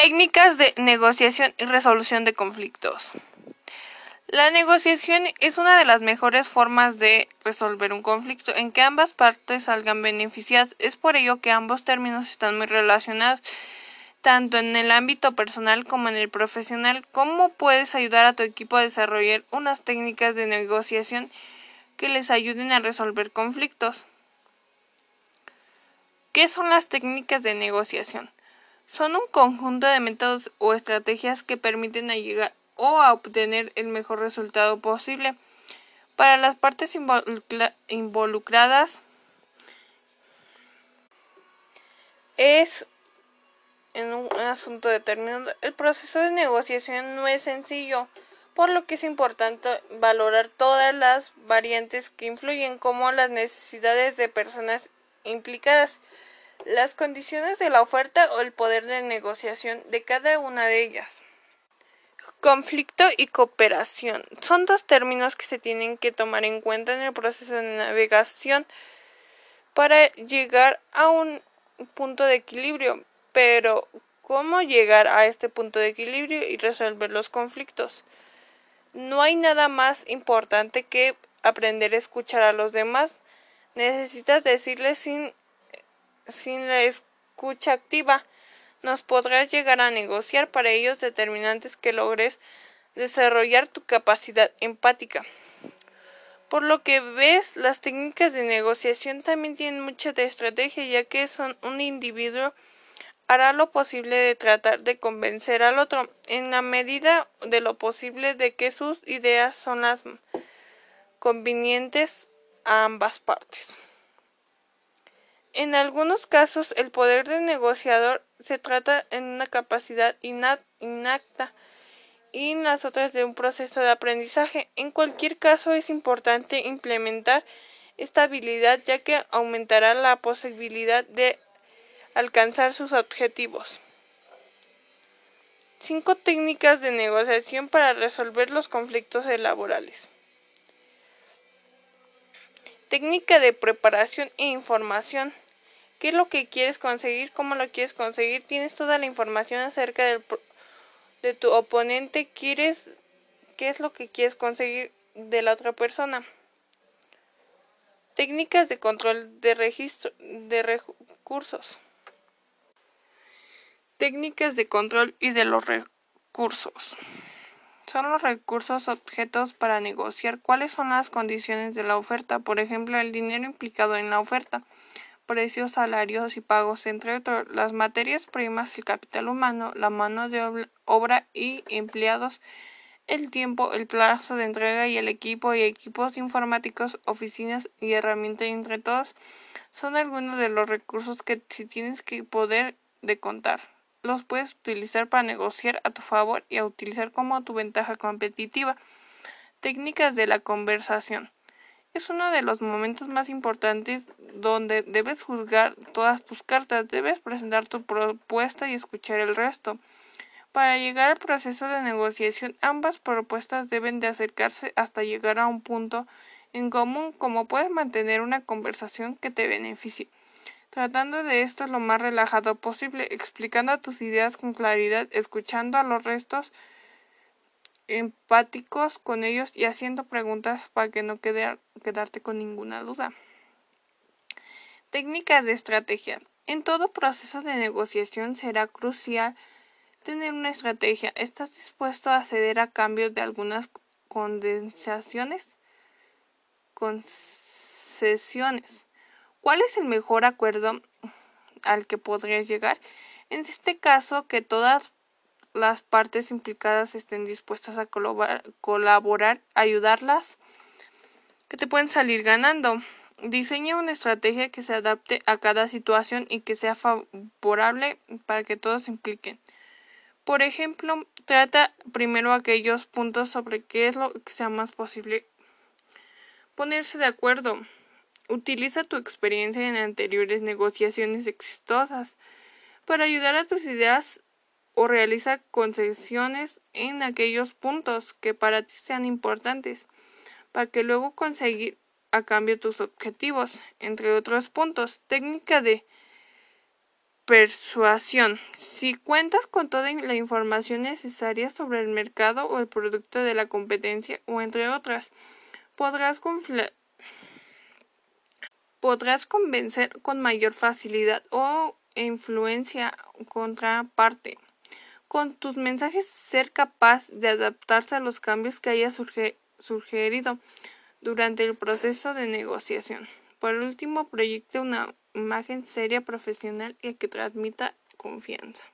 Técnicas de negociación y resolución de conflictos. La negociación es una de las mejores formas de resolver un conflicto en que ambas partes salgan beneficiadas. Es por ello que ambos términos están muy relacionados, tanto en el ámbito personal como en el profesional. ¿Cómo puedes ayudar a tu equipo a desarrollar unas técnicas de negociación que les ayuden a resolver conflictos? ¿Qué son las técnicas de negociación? Son un conjunto de métodos o estrategias que permiten llegar o a obtener el mejor resultado posible para las partes involucradas. Es en un asunto determinado. El proceso de negociación no es sencillo, por lo que es importante valorar todas las variantes que influyen como las necesidades de personas implicadas las condiciones de la oferta o el poder de negociación de cada una de ellas. Conflicto y cooperación son dos términos que se tienen que tomar en cuenta en el proceso de navegación para llegar a un punto de equilibrio. Pero, ¿cómo llegar a este punto de equilibrio y resolver los conflictos? No hay nada más importante que aprender a escuchar a los demás. Necesitas decirles sin sin la escucha activa, nos podrás llegar a negociar para ellos determinantes que logres desarrollar tu capacidad empática. Por lo que ves, las técnicas de negociación también tienen mucha estrategia, ya que son un individuo hará lo posible de tratar de convencer al otro en la medida de lo posible de que sus ideas son las convenientes a ambas partes. En algunos casos, el poder del negociador se trata en una capacidad innata y en las otras de un proceso de aprendizaje. En cualquier caso, es importante implementar esta habilidad ya que aumentará la posibilidad de alcanzar sus objetivos. Cinco técnicas de negociación para resolver los conflictos laborales. Técnica de preparación e información qué es lo que quieres conseguir, cómo lo quieres conseguir, tienes toda la información acerca de tu oponente, quieres qué es lo que quieres conseguir de la otra persona. Técnicas de control de registro de recursos. Técnicas de control y de los recursos. Son los recursos objetos para negociar cuáles son las condiciones de la oferta, por ejemplo, el dinero implicado en la oferta precios, salarios y pagos, entre otros, las materias primas, el capital humano, la mano de obra y empleados, el tiempo, el plazo de entrega y el equipo y equipos informáticos, oficinas y herramientas entre todos son algunos de los recursos que si tienes que poder de contar. Los puedes utilizar para negociar a tu favor y a utilizar como tu ventaja competitiva. Técnicas de la conversación. Es uno de los momentos más importantes donde debes juzgar todas tus cartas, debes presentar tu propuesta y escuchar el resto. Para llegar al proceso de negociación, ambas propuestas deben de acercarse hasta llegar a un punto en común, como puedes mantener una conversación que te beneficie. Tratando de esto lo más relajado posible, explicando tus ideas con claridad, escuchando a los restos empáticos con ellos y haciendo preguntas para que no quede, quedarte con ninguna duda. Técnicas de estrategia. En todo proceso de negociación será crucial tener una estrategia. ¿Estás dispuesto a ceder a cambio de algunas condensaciones? Concesiones. ¿Cuál es el mejor acuerdo al que podrías llegar? En este caso, que todas las partes implicadas estén dispuestas a colaborar, ayudarlas, que te pueden salir ganando. Diseña una estrategia que se adapte a cada situación y que sea favorable para que todos se impliquen. Por ejemplo, trata primero aquellos puntos sobre qué es lo que sea más posible ponerse de acuerdo. Utiliza tu experiencia en anteriores negociaciones exitosas para ayudar a tus ideas o realiza concesiones en aquellos puntos que para ti sean importantes, para que luego conseguir a cambio tus objetivos, entre otros puntos. Técnica de persuasión. Si cuentas con toda la información necesaria sobre el mercado o el producto de la competencia o entre otras, podrás, podrás convencer con mayor facilidad o influencia contraparte. Con tus mensajes ser capaz de adaptarse a los cambios que haya sugerido durante el proceso de negociación. Por último, proyecte una imagen seria, profesional y que transmita confianza.